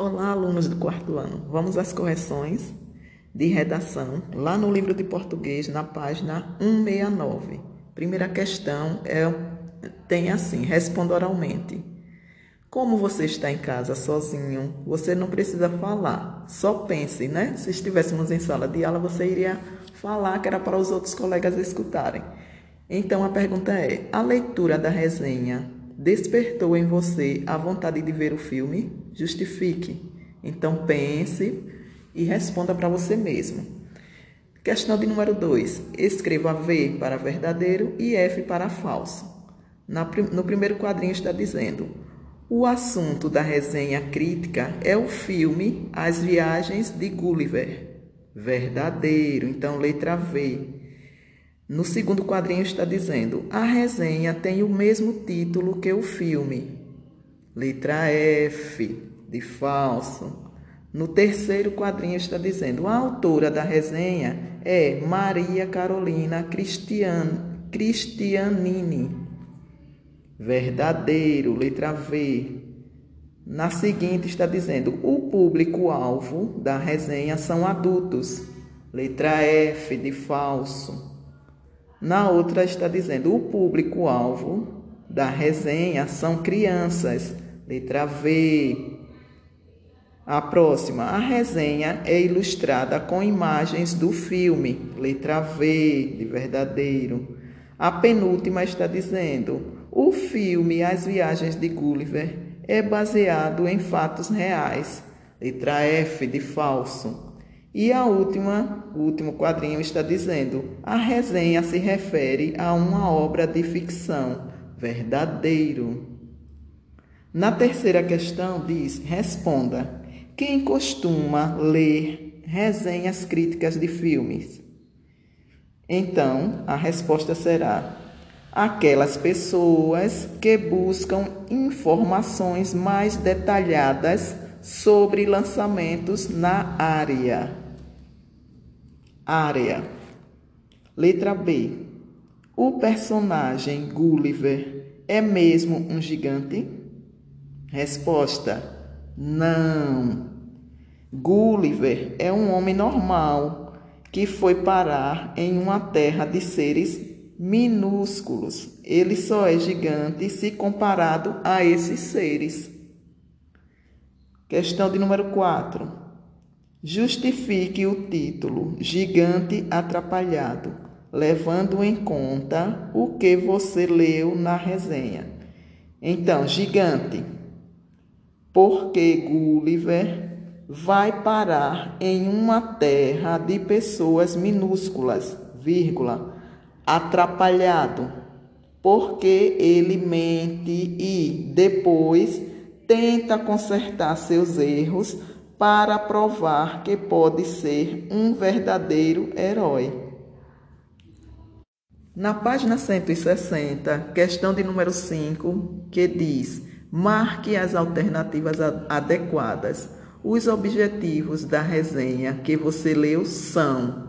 Olá, alunos do quarto ano. Vamos às correções de redação lá no livro de português, na página 169. Primeira questão é tem assim: responda oralmente. Como você está em casa sozinho, você não precisa falar, só pense, né? Se estivéssemos em sala de aula, você iria falar que era para os outros colegas escutarem. Então a pergunta é: a leitura da resenha despertou em você a vontade de ver o filme? Justifique. Então pense e responda para você mesmo. Questão de número 2. Escreva V para verdadeiro e F para falso. no primeiro quadrinho está dizendo: o assunto da resenha crítica é o filme As Viagens de Gulliver. Verdadeiro. Então, letra V. No segundo quadrinho está dizendo: a resenha tem o mesmo título que o filme. Letra F, de falso. No terceiro quadrinho está dizendo: a autora da resenha é Maria Carolina Cristian, Cristianini. Verdadeiro, letra V. Na seguinte está dizendo: o público-alvo da resenha são adultos. Letra F, de falso. Na outra está dizendo: o público-alvo da resenha são crianças. Letra V. A próxima, a resenha é ilustrada com imagens do filme. Letra V, de verdadeiro. A penúltima está dizendo: o filme As Viagens de Gulliver é baseado em fatos reais. Letra F, de falso. E a última, o último quadrinho está dizendo: a resenha se refere a uma obra de ficção, verdadeiro. Na terceira questão diz: responda. Quem costuma ler resenhas críticas de filmes? Então, a resposta será: aquelas pessoas que buscam informações mais detalhadas sobre lançamentos na área. Área. Letra B. O personagem Gulliver é mesmo um gigante? Resposta: Não. Gulliver é um homem normal que foi parar em uma terra de seres minúsculos. Ele só é gigante se comparado a esses seres. Questão de número 4. Justifique o título Gigante Atrapalhado, levando em conta o que você leu na resenha. Então, gigante. Porque Gulliver vai parar em uma terra de pessoas minúsculas, vírgula, atrapalhado, porque ele mente e depois tenta consertar seus erros para provar que pode ser um verdadeiro herói. Na página 160, questão de número 5, que diz: marque as alternativas adequadas. Os objetivos da resenha que você leu são: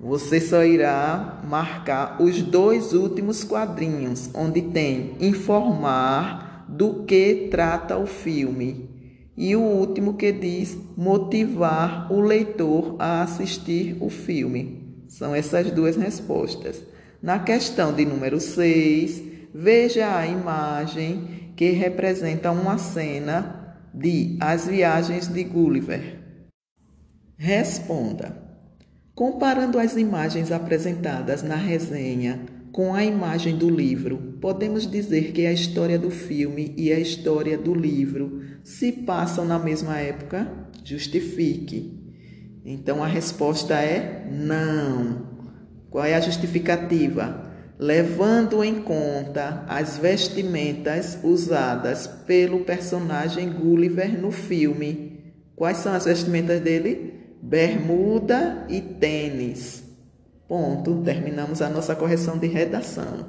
você só irá marcar os dois últimos quadrinhos, onde tem informar do que trata o filme. E o último que diz motivar o leitor a assistir o filme. São essas duas respostas. Na questão de número 6, veja a imagem que representa uma cena de As Viagens de Gulliver. Responda. Comparando as imagens apresentadas na resenha com a imagem do livro, podemos dizer que a história do filme e a história do livro se passam na mesma época? Justifique. Então a resposta é não. Qual é a justificativa? Levando em conta as vestimentas usadas pelo personagem Gulliver no filme. Quais são as vestimentas dele? Bermuda e tênis. Ponto. Terminamos a nossa correção de redação.